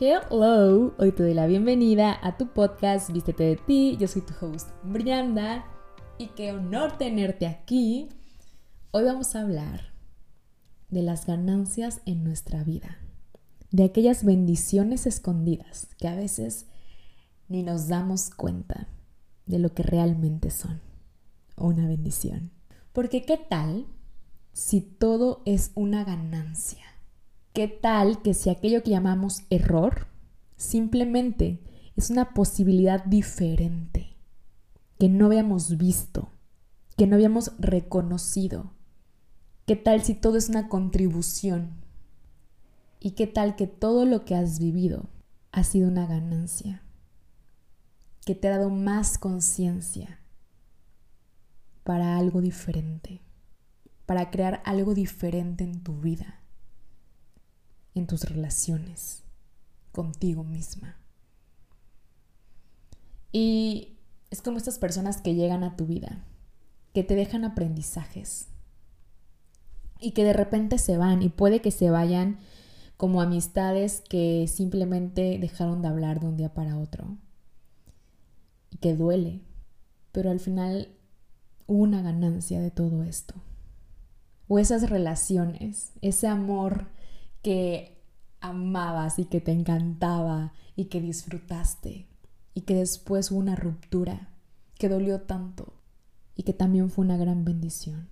Hello, hoy te doy la bienvenida a tu podcast Vístete de ti. Yo soy tu host Brianda y qué honor tenerte aquí. Hoy vamos a hablar de las ganancias en nuestra vida, de aquellas bendiciones escondidas que a veces ni nos damos cuenta de lo que realmente son una bendición. Porque ¿qué tal si todo es una ganancia? ¿Qué tal que si aquello que llamamos error simplemente es una posibilidad diferente que no habíamos visto, que no habíamos reconocido? ¿Qué tal si todo es una contribución? ¿Y qué tal que todo lo que has vivido ha sido una ganancia? Que te ha dado más conciencia para algo diferente, para crear algo diferente en tu vida en tus relaciones contigo misma. Y es como estas personas que llegan a tu vida, que te dejan aprendizajes y que de repente se van y puede que se vayan como amistades que simplemente dejaron de hablar de un día para otro y que duele, pero al final hubo una ganancia de todo esto. O esas relaciones, ese amor que amabas y que te encantaba y que disfrutaste y que después hubo una ruptura que dolió tanto y que también fue una gran bendición.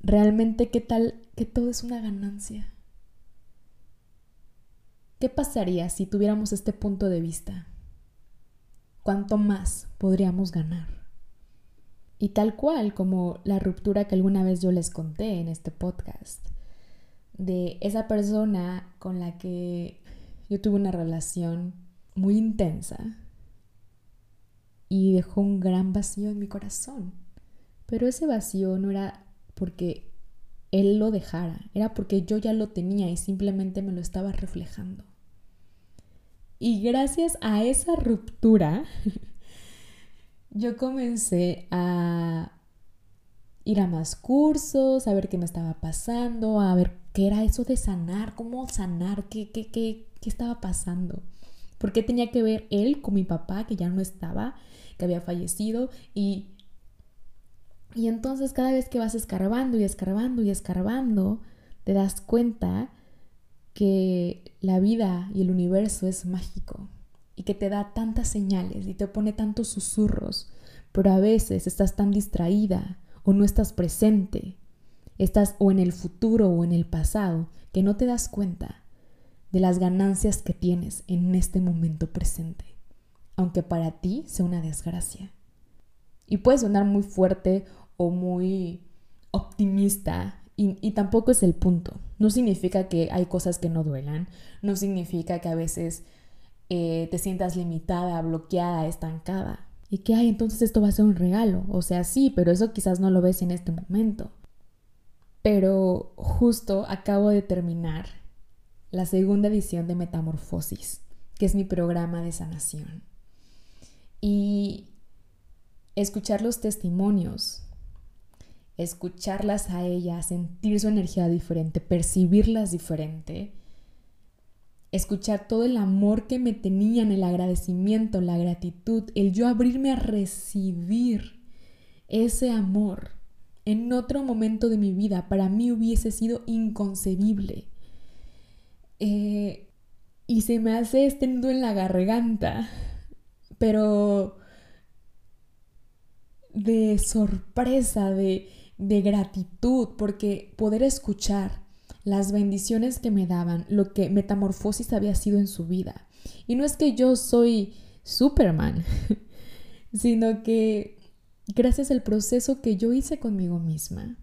Realmente, ¿qué tal que todo es una ganancia? ¿Qué pasaría si tuviéramos este punto de vista? ¿Cuánto más podríamos ganar? Y tal cual como la ruptura que alguna vez yo les conté en este podcast de esa persona con la que yo tuve una relación muy intensa y dejó un gran vacío en mi corazón. Pero ese vacío no era porque él lo dejara, era porque yo ya lo tenía y simplemente me lo estaba reflejando. Y gracias a esa ruptura, yo comencé a ir a más cursos, a ver qué me estaba pasando, a ver qué era eso de sanar, cómo sanar, qué, qué, qué, qué estaba pasando. ¿Por qué tenía que ver él con mi papá, que ya no estaba, que había fallecido? Y, y entonces cada vez que vas escarbando y escarbando y escarbando, te das cuenta que la vida y el universo es mágico y que te da tantas señales y te pone tantos susurros, pero a veces estás tan distraída o no estás presente, estás o en el futuro o en el pasado, que no te das cuenta de las ganancias que tienes en este momento presente, aunque para ti sea una desgracia. Y puede sonar muy fuerte o muy optimista y, tampoco es el punto. No significa que hay cosas que no duelan, no significa que a veces eh, te sientas limitada, bloqueada, estancada. Y que, ay, entonces esto va a ser un regalo. O sea, sí, pero eso quizás no lo ves en este momento. Pero justo acabo de terminar la segunda edición de Metamorfosis, que es mi programa de sanación. Y escuchar los testimonios, escucharlas a ellas, sentir su energía diferente, percibirlas diferente, escuchar todo el amor que me tenían, el agradecimiento, la gratitud, el yo abrirme a recibir ese amor en otro momento de mi vida para mí hubiese sido inconcebible. Eh, y se me hace este nudo en la garganta, pero de sorpresa, de, de gratitud, porque poder escuchar las bendiciones que me daban, lo que metamorfosis había sido en su vida. Y no es que yo soy Superman, sino que gracias al proceso que yo hice conmigo misma,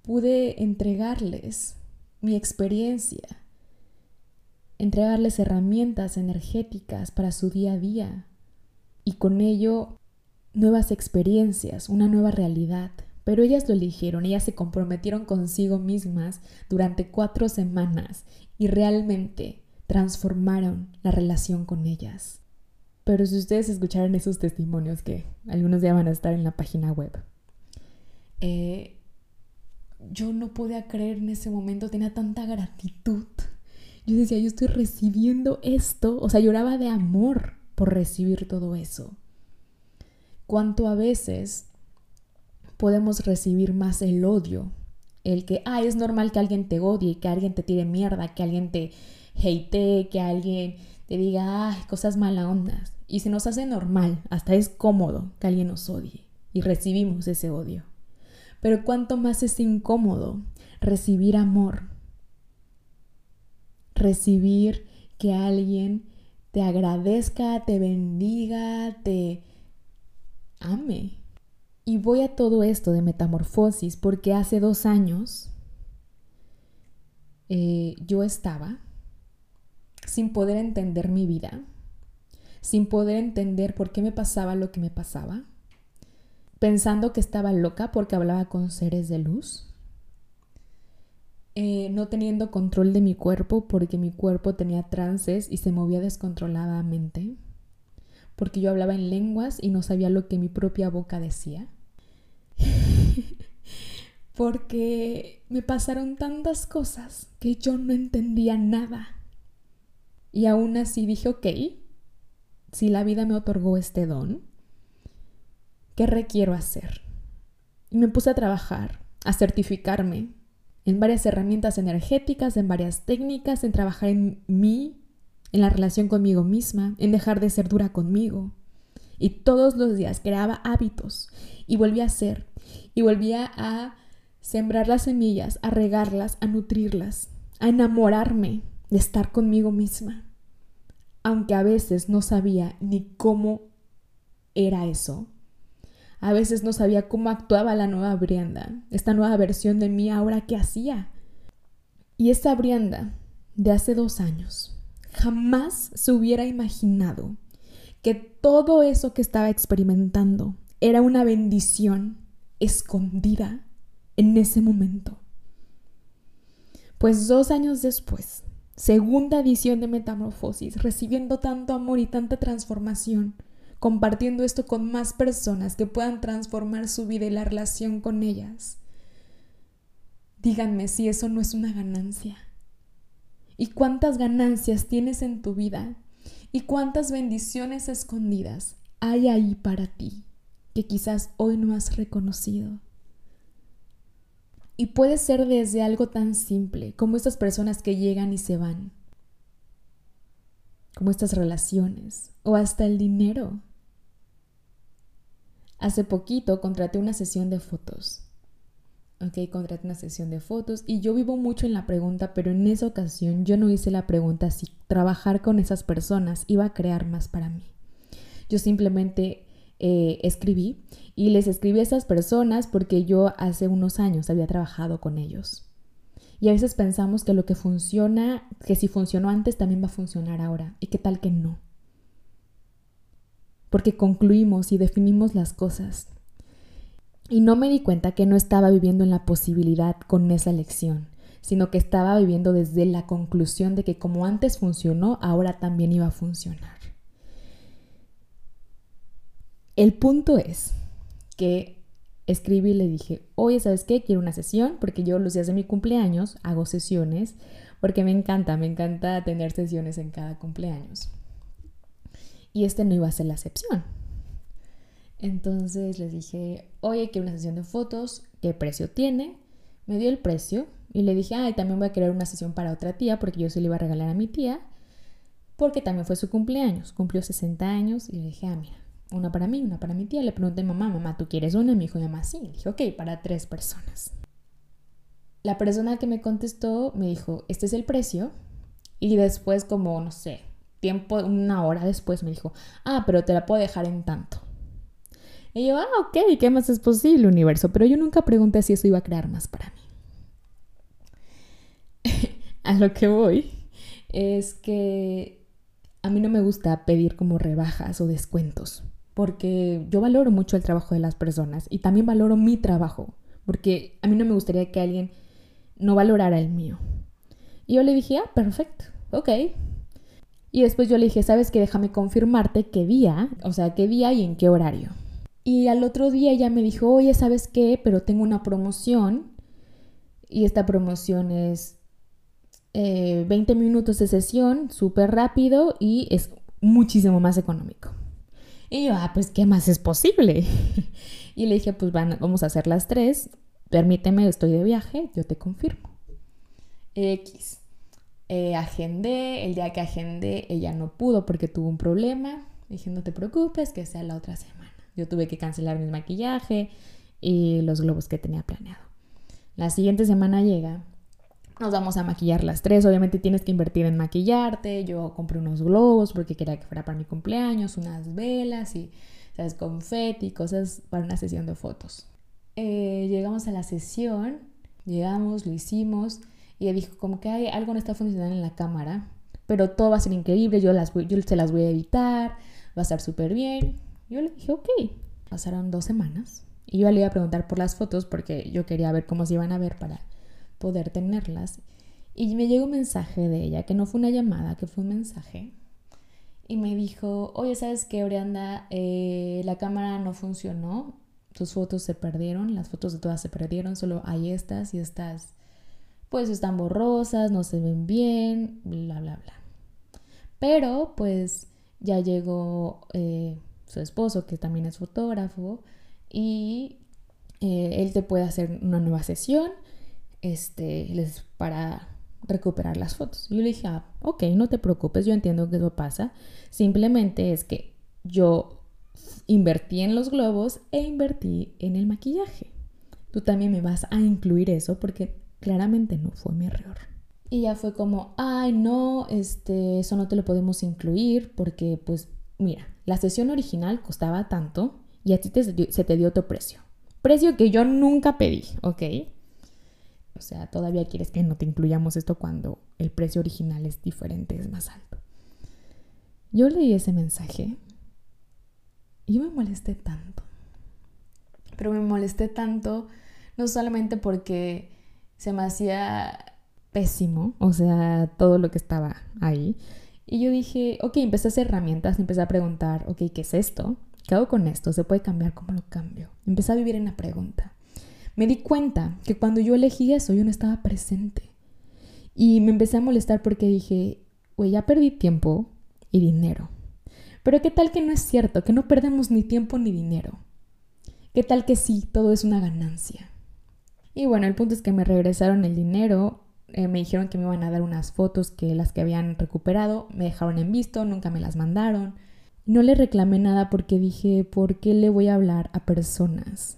pude entregarles mi experiencia, entregarles herramientas energéticas para su día a día y con ello nuevas experiencias, una nueva realidad, pero ellas lo eligieron, ellas se comprometieron consigo mismas durante cuatro semanas y realmente transformaron la relación con ellas. Pero si ustedes escucharan esos testimonios, que algunos ya van a estar en la página web, eh, yo no podía creer en ese momento, tenía tanta gratitud. yo decía, yo estoy recibiendo esto, o sea, lloraba de amor por recibir todo eso. Cuánto a veces podemos recibir más el odio, el que, ah, es normal que alguien te odie, que alguien te tire mierda, que alguien te hate, que alguien te diga, ay, cosas mala ondas. Y se nos hace normal, hasta es cómodo que alguien nos odie y recibimos ese odio. Pero cuánto más es incómodo recibir amor, recibir que alguien te agradezca, te bendiga, te ame. Y voy a todo esto de metamorfosis porque hace dos años eh, yo estaba sin poder entender mi vida, sin poder entender por qué me pasaba lo que me pasaba, pensando que estaba loca porque hablaba con seres de luz, eh, no teniendo control de mi cuerpo porque mi cuerpo tenía trances y se movía descontroladamente, porque yo hablaba en lenguas y no sabía lo que mi propia boca decía, porque me pasaron tantas cosas que yo no entendía nada. Y aún así dije, ok, si la vida me otorgó este don, ¿qué requiero hacer? Y me puse a trabajar, a certificarme, en varias herramientas energéticas, en varias técnicas, en trabajar en mí, en la relación conmigo misma, en dejar de ser dura conmigo. Y todos los días creaba hábitos y volvía a hacer y volvía a sembrar las semillas, a regarlas, a nutrirlas, a enamorarme de estar conmigo misma. Aunque a veces no sabía ni cómo era eso, a veces no sabía cómo actuaba la nueva Brianda, esta nueva versión de mí ahora que hacía. Y esa Brianda de hace dos años jamás se hubiera imaginado que todo eso que estaba experimentando era una bendición escondida en ese momento. Pues dos años después, segunda edición de Metamorfosis, recibiendo tanto amor y tanta transformación, compartiendo esto con más personas que puedan transformar su vida y la relación con ellas. Díganme si eso no es una ganancia. ¿Y cuántas ganancias tienes en tu vida? ¿Y cuántas bendiciones escondidas hay ahí para ti que quizás hoy no has reconocido? Y puede ser desde algo tan simple como estas personas que llegan y se van, como estas relaciones, o hasta el dinero. Hace poquito contraté una sesión de fotos. Ok, contraté una sesión de fotos y yo vivo mucho en la pregunta, pero en esa ocasión yo no hice la pregunta si trabajar con esas personas iba a crear más para mí. Yo simplemente eh, escribí y les escribí a esas personas porque yo hace unos años había trabajado con ellos. Y a veces pensamos que lo que funciona, que si funcionó antes también va a funcionar ahora. ¿Y qué tal que no? porque concluimos y definimos las cosas. Y no me di cuenta que no estaba viviendo en la posibilidad con esa lección, sino que estaba viviendo desde la conclusión de que como antes funcionó, ahora también iba a funcionar. El punto es que escribí y le dije, oye, ¿sabes qué? Quiero una sesión, porque yo los días de mi cumpleaños hago sesiones, porque me encanta, me encanta tener sesiones en cada cumpleaños y este no iba a ser la excepción. Entonces les dije, oye, quiero una sesión de fotos, ¿qué precio tiene? Me dio el precio y le dije, ay, también voy a querer una sesión para otra tía porque yo se le iba a regalar a mi tía, porque también fue su cumpleaños, cumplió 60 años y le dije, ah, mira, una para mí, una para mi tía. Le pregunté a mamá, mamá, ¿tú quieres una? Y me dijo, mamá, sí. Le dije, ok, para tres personas. La persona que me contestó me dijo, este es el precio. Y después, como, no sé, tiempo, una hora después me dijo, ah, pero te la puedo dejar en tanto. Y yo, ah, ok, ¿qué más es posible, universo? Pero yo nunca pregunté si eso iba a crear más para mí. a lo que voy es que a mí no me gusta pedir como rebajas o descuentos, porque yo valoro mucho el trabajo de las personas y también valoro mi trabajo, porque a mí no me gustaría que alguien no valorara el mío. Y yo le dije, ah, perfecto, ok, y después yo le dije, ¿sabes qué? Déjame confirmarte qué día, o sea, qué día y en qué horario. Y al otro día ella me dijo, oye, ¿sabes qué? Pero tengo una promoción y esta promoción es 20 eh, minutos de sesión, súper rápido y es muchísimo más económico. Y yo, ah, pues, ¿qué más es posible? y le dije, pues vamos a hacer las tres, permíteme, estoy de viaje, yo te confirmo. X. Eh, agendé, el día que agendé ella no pudo porque tuvo un problema. Dije, no te preocupes, que sea la otra semana. Yo tuve que cancelar mi maquillaje y los globos que tenía planeado. La siguiente semana llega, nos vamos a maquillar las tres. Obviamente tienes que invertir en maquillarte. Yo compré unos globos porque quería que fuera para mi cumpleaños, unas velas y, ¿sabes? Confeti, cosas para una sesión de fotos. Eh, llegamos a la sesión, llegamos, lo hicimos y dijo como que hay, algo no está funcionando en la cámara, pero todo va a ser increíble, yo, las yo se las voy a editar, va a estar súper bien. Yo le dije, ok. Pasaron dos semanas y yo le iba a preguntar por las fotos porque yo quería ver cómo se iban a ver para poder tenerlas. Y me llegó un mensaje de ella, que no fue una llamada, que fue un mensaje. Y me dijo, oye, ¿sabes qué, Orianda? Eh, la cámara no funcionó, tus fotos se perdieron, las fotos de todas se perdieron, solo hay estas y estas pues están borrosas, no se ven bien, bla, bla, bla. Pero pues ya llegó eh, su esposo, que también es fotógrafo, y eh, él te puede hacer una nueva sesión este, les, para recuperar las fotos. Yo le dije, ah, ok, no te preocupes, yo entiendo que eso pasa. Simplemente es que yo invertí en los globos e invertí en el maquillaje. Tú también me vas a incluir eso porque claramente no fue mi error. Y ya fue como, ay, no, este, eso no te lo podemos incluir porque, pues, mira, la sesión original costaba tanto y a ti se te dio otro precio. Precio que yo nunca pedí, ¿ok? O sea, todavía quieres que no te incluyamos esto cuando el precio original es diferente, es más alto. Yo leí ese mensaje y me molesté tanto. Pero me molesté tanto no solamente porque se me hacía pésimo, o sea, todo lo que estaba ahí. Y yo dije, ok, empecé a hacer herramientas, empecé a preguntar, ok, ¿qué es esto? ¿Qué hago con esto? ¿Se puede cambiar? ¿Cómo lo cambio? Empecé a vivir en la pregunta. Me di cuenta que cuando yo elegí eso, yo no estaba presente. Y me empecé a molestar porque dije, güey, ya perdí tiempo y dinero. Pero ¿qué tal que no es cierto? Que no perdemos ni tiempo ni dinero. ¿Qué tal que sí, todo es una ganancia? Y bueno, el punto es que me regresaron el dinero, eh, me dijeron que me iban a dar unas fotos que las que habían recuperado, me dejaron en visto, nunca me las mandaron. No le reclamé nada porque dije, ¿por qué le voy a hablar a personas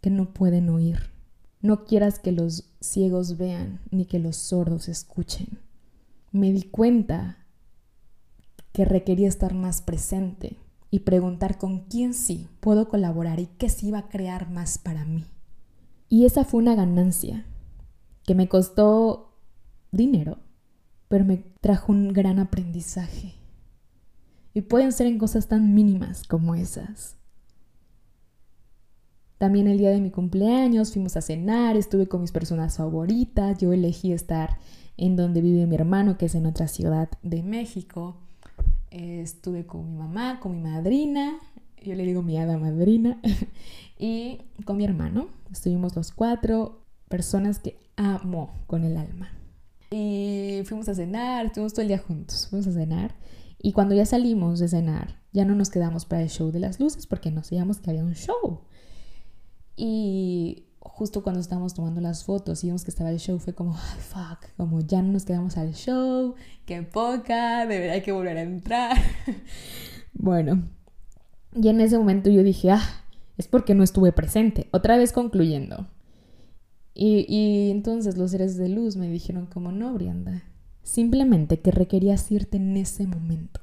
que no pueden oír? No quieras que los ciegos vean ni que los sordos escuchen. Me di cuenta que requería estar más presente y preguntar con quién sí puedo colaborar y qué sí va a crear más para mí. Y esa fue una ganancia que me costó dinero, pero me trajo un gran aprendizaje. Y pueden ser en cosas tan mínimas como esas. También el día de mi cumpleaños fuimos a cenar, estuve con mis personas favoritas, yo elegí estar en donde vive mi hermano, que es en otra ciudad de México. estuve con mi mamá, con mi madrina, yo le digo mi hada madrina, y con mi hermano. Estuvimos los cuatro personas que amo con el alma. Y fuimos a cenar, estuvimos todo el día juntos, fuimos a cenar. Y cuando ya salimos de cenar, ya no nos quedamos para el show de las luces porque nos sabíamos que había un show. Y justo cuando estábamos tomando las fotos y vimos que estaba el show, fue como, ay, fuck, como ya no nos quedamos al show, qué poca, debería hay que volver a entrar. bueno, y en ese momento yo dije, ah, es porque no estuve presente. Otra vez concluyendo. Y, entonces los seres de luz me dijeron como no, Brianda. Simplemente que requerías irte en ese momento.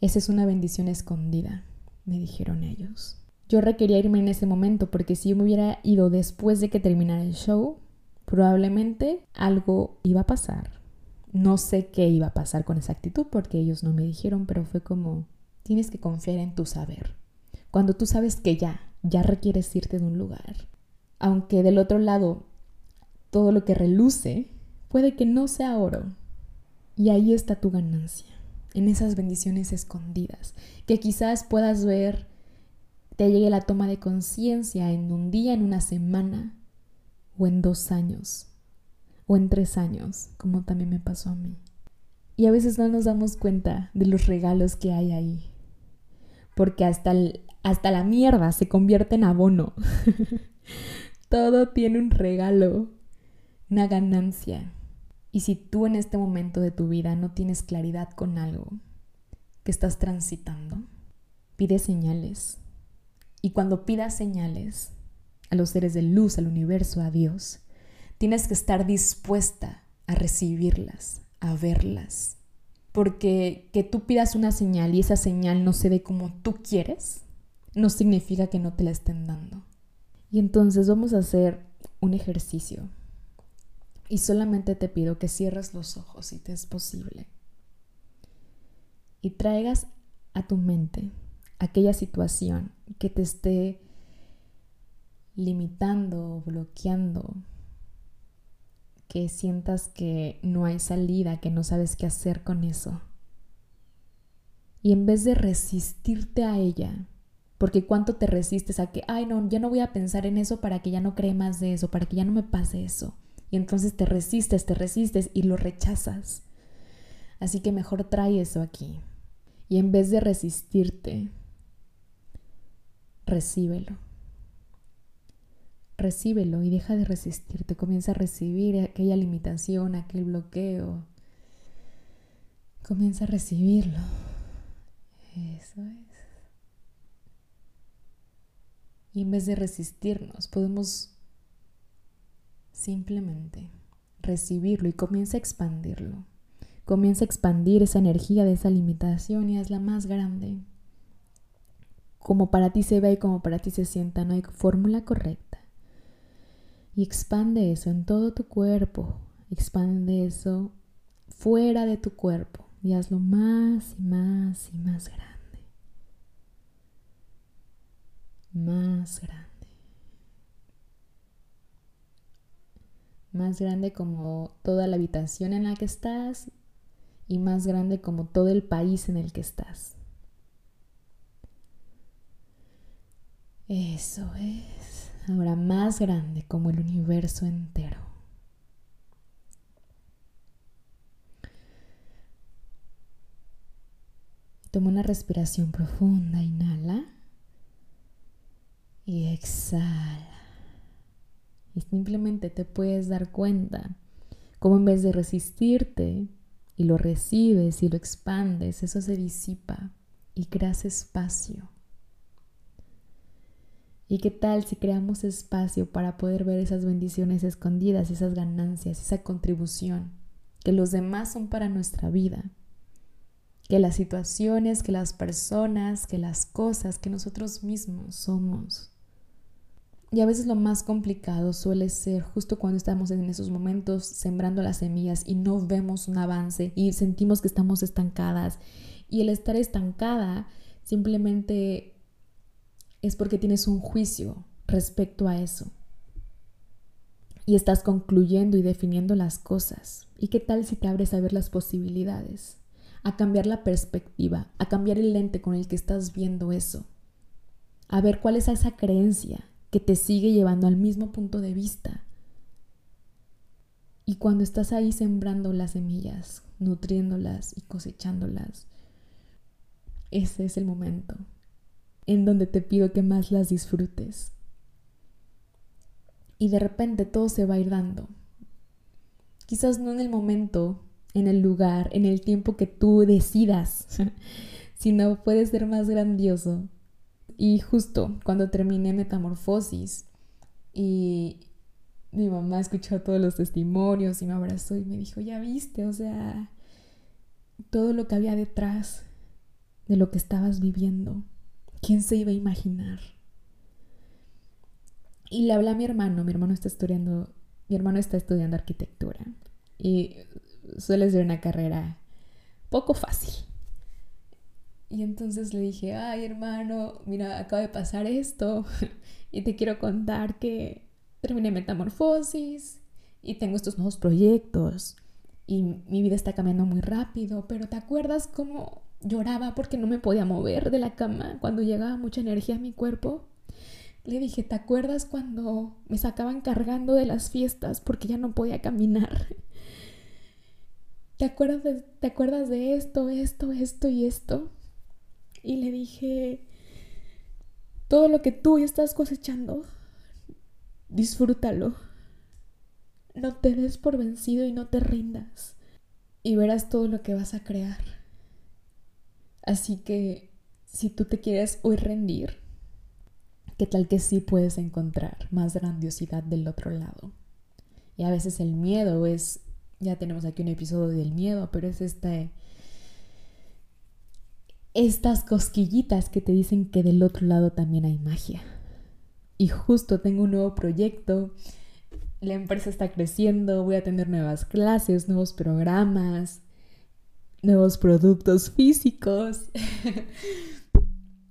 Esa es una bendición escondida, me dijeron ellos. Yo requería irme en ese momento porque si yo me hubiera ido después de que terminara el show, probablemente algo iba a pasar. No sé qué iba a pasar con esa actitud porque ellos no me dijeron, pero fue como, tienes que confiar en tu saber. Cuando tú sabes que ya, ya requieres irte de un lugar. Aunque del otro lado todo lo que reluce puede que no sea oro. Y ahí está tu ganancia, en esas bendiciones escondidas, que quizás puedas ver, te llegue la toma de conciencia en un día, en una semana o en dos años. o en tres años, como también me pasó a mí. Y a veces no nos damos cuenta de los regalos que hay ahí, porque hasta, hasta la mierda se convierte en abono. Todo tiene un regalo, una ganancia. Y si tú en este momento de tu vida no tienes claridad con algo que estás transitando, pide señales. Y cuando pidas señales a los seres de luz, al universo, a Dios, tienes que estar dispuesta a recibirlas, a verlas. Porque que tú pidas una señal y esa señal no se dé como tú quieres, no significa que no te la estén dando. Y entonces vamos a hacer un ejercicio. Y solamente te pido que cierres los ojos si te es posible. Y traigas a tu mente aquella situación que te esté limitando, bloqueando, que sientas que no hay salida, que no sabes qué hacer con eso. Y en vez de resistirte a ella, porque cuánto te resistes a que, ay, no, ya no voy a pensar en eso para que ya no cree más de eso, para que ya no me pase eso. Y entonces te resistes, te resistes y lo rechazas. Así que mejor trae eso aquí. Y en vez de resistirte, recíbelo recíbelo y deja de resistirte, comienza a recibir aquella limitación, aquel bloqueo. Comienza a recibirlo. Eso es. Y en vez de resistirnos, podemos simplemente recibirlo y comienza a expandirlo. Comienza a expandir esa energía de esa limitación y hazla más grande. Como para ti se ve y como para ti se sienta, no hay fórmula correcta y expande eso en todo tu cuerpo. Expande eso fuera de tu cuerpo y hazlo más y más y más grande. Más grande. Más grande como toda la habitación en la que estás y más grande como todo el país en el que estás. Eso es ahora más grande como el universo entero. Toma una respiración profunda, inhala y exhala. Y simplemente te puedes dar cuenta cómo en vez de resistirte y lo recibes y lo expandes, eso se disipa y creas espacio ¿Y qué tal si creamos espacio para poder ver esas bendiciones escondidas, esas ganancias, esa contribución, que los demás son para nuestra vida? Que las situaciones, que las personas, que las cosas, que nosotros mismos somos. Y a veces lo más complicado suele ser justo cuando estamos en esos momentos sembrando las semillas y no vemos un avance y sentimos que estamos estancadas. Y el estar estancada simplemente es porque tienes un juicio respecto a eso. Y estás concluyendo y definiendo las cosas. ¿Y qué tal si te abres a ver las posibilidades? A cambiar la perspectiva, a cambiar el lente con el que estás viendo eso. A ver cuál es esa creencia que te sigue llevando al mismo punto de vista. Y cuando estás ahí sembrando las semillas, nutriéndolas y cosechándolas, ese es el momento en donde te pido que más las disfrutes. Y de repente todo se va a ir dando. Quizás no en el momento, en el lugar, en el tiempo que tú decidas, sino puede ser más grandioso. Y justo cuando terminé Metamorfosis y mi mamá escuchó todos los testimonios y me abrazó y me dijo, ya viste, o sea, todo lo que había detrás de lo que estabas viviendo. ¿Quién se iba a imaginar? Y le hablé a mi hermano, mi hermano está estudiando, mi hermano está estudiando arquitectura y suele ser una carrera poco fácil. Y entonces le dije, ay hermano, mira, acaba de pasar esto y te quiero contar que terminé metamorfosis y tengo estos nuevos proyectos y mi vida está cambiando muy rápido, pero ¿te acuerdas cómo lloraba porque no me podía mover de la cama cuando llegaba mucha energía a mi cuerpo. Le dije, ¿te acuerdas cuando me sacaban cargando de las fiestas porque ya no podía caminar? ¿Te acuerdas de, ¿te acuerdas de esto, esto, esto y esto? Y le dije, todo lo que tú estás cosechando, disfrútalo. No te des por vencido y no te rindas. Y verás todo lo que vas a crear. Así que si tú te quieres hoy rendir, ¿qué tal que sí puedes encontrar más grandiosidad del otro lado? Y a veces el miedo es, ya tenemos aquí un episodio del miedo, pero es este, estas cosquillitas que te dicen que del otro lado también hay magia. Y justo tengo un nuevo proyecto, la empresa está creciendo, voy a tener nuevas clases, nuevos programas, nuevos productos físicos.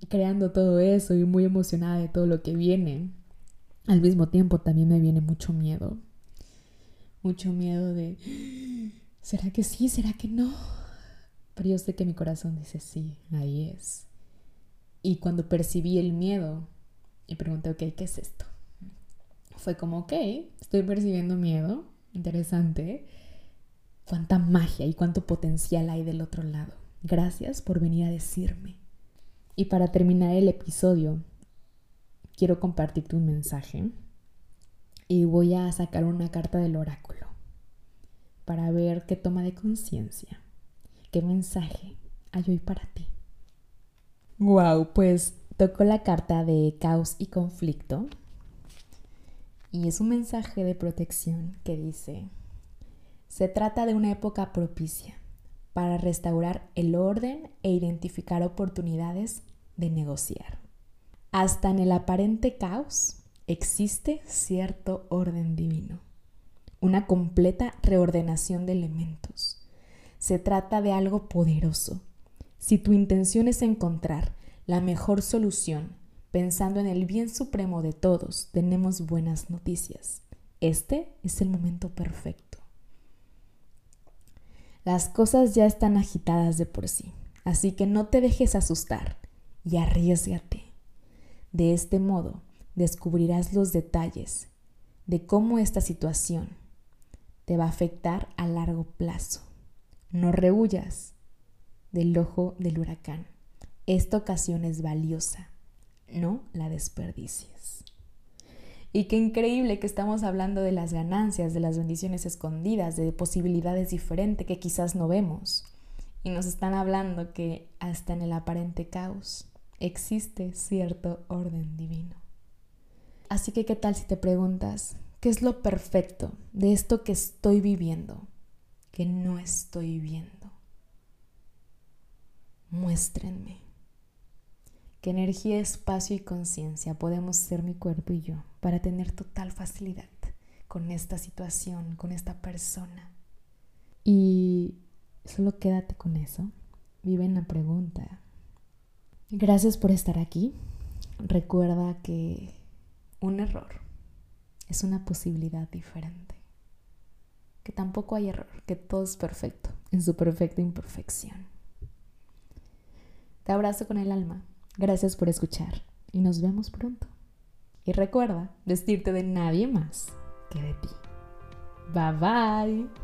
creando todo eso y muy emocionada de todo lo que viene. Al mismo tiempo también me viene mucho miedo. Mucho miedo de, ¿será que sí? ¿Será que no? Pero yo sé que mi corazón dice, sí, ahí es. Y cuando percibí el miedo y pregunté, ok, ¿qué es esto? Fue como, ok, estoy percibiendo miedo, interesante. Cuánta magia y cuánto potencial hay del otro lado. Gracias por venir a decirme. Y para terminar el episodio, quiero compartirte un mensaje y voy a sacar una carta del oráculo para ver qué toma de conciencia, qué mensaje hay hoy para ti. Wow, pues tocó la carta de caos y conflicto y es un mensaje de protección que dice, se trata de una época propicia para restaurar el orden e identificar oportunidades de negociar. Hasta en el aparente caos existe cierto orden divino, una completa reordenación de elementos. Se trata de algo poderoso. Si tu intención es encontrar la mejor solución, pensando en el bien supremo de todos, tenemos buenas noticias. Este es el momento perfecto. Las cosas ya están agitadas de por sí, así que no te dejes asustar y arriesgate. De este modo descubrirás los detalles de cómo esta situación te va a afectar a largo plazo. No rehuyas del ojo del huracán. Esta ocasión es valiosa, no la desperdicies. Y qué increíble que estamos hablando de las ganancias, de las bendiciones escondidas, de posibilidades diferentes que quizás no vemos. Y nos están hablando que hasta en el aparente caos existe cierto orden divino. Así que, ¿qué tal si te preguntas, ¿qué es lo perfecto de esto que estoy viviendo, que no estoy viendo? Muéstrenme qué energía, espacio y conciencia podemos ser mi cuerpo y yo para tener total facilidad con esta situación, con esta persona. Y solo quédate con eso. Vive en la pregunta. Gracias por estar aquí. Recuerda que un error es una posibilidad diferente. Que tampoco hay error, que todo es perfecto, en su perfecta imperfección. Te abrazo con el alma. Gracias por escuchar y nos vemos pronto. Y recuerda vestirte de nadie más que de ti. Bye bye.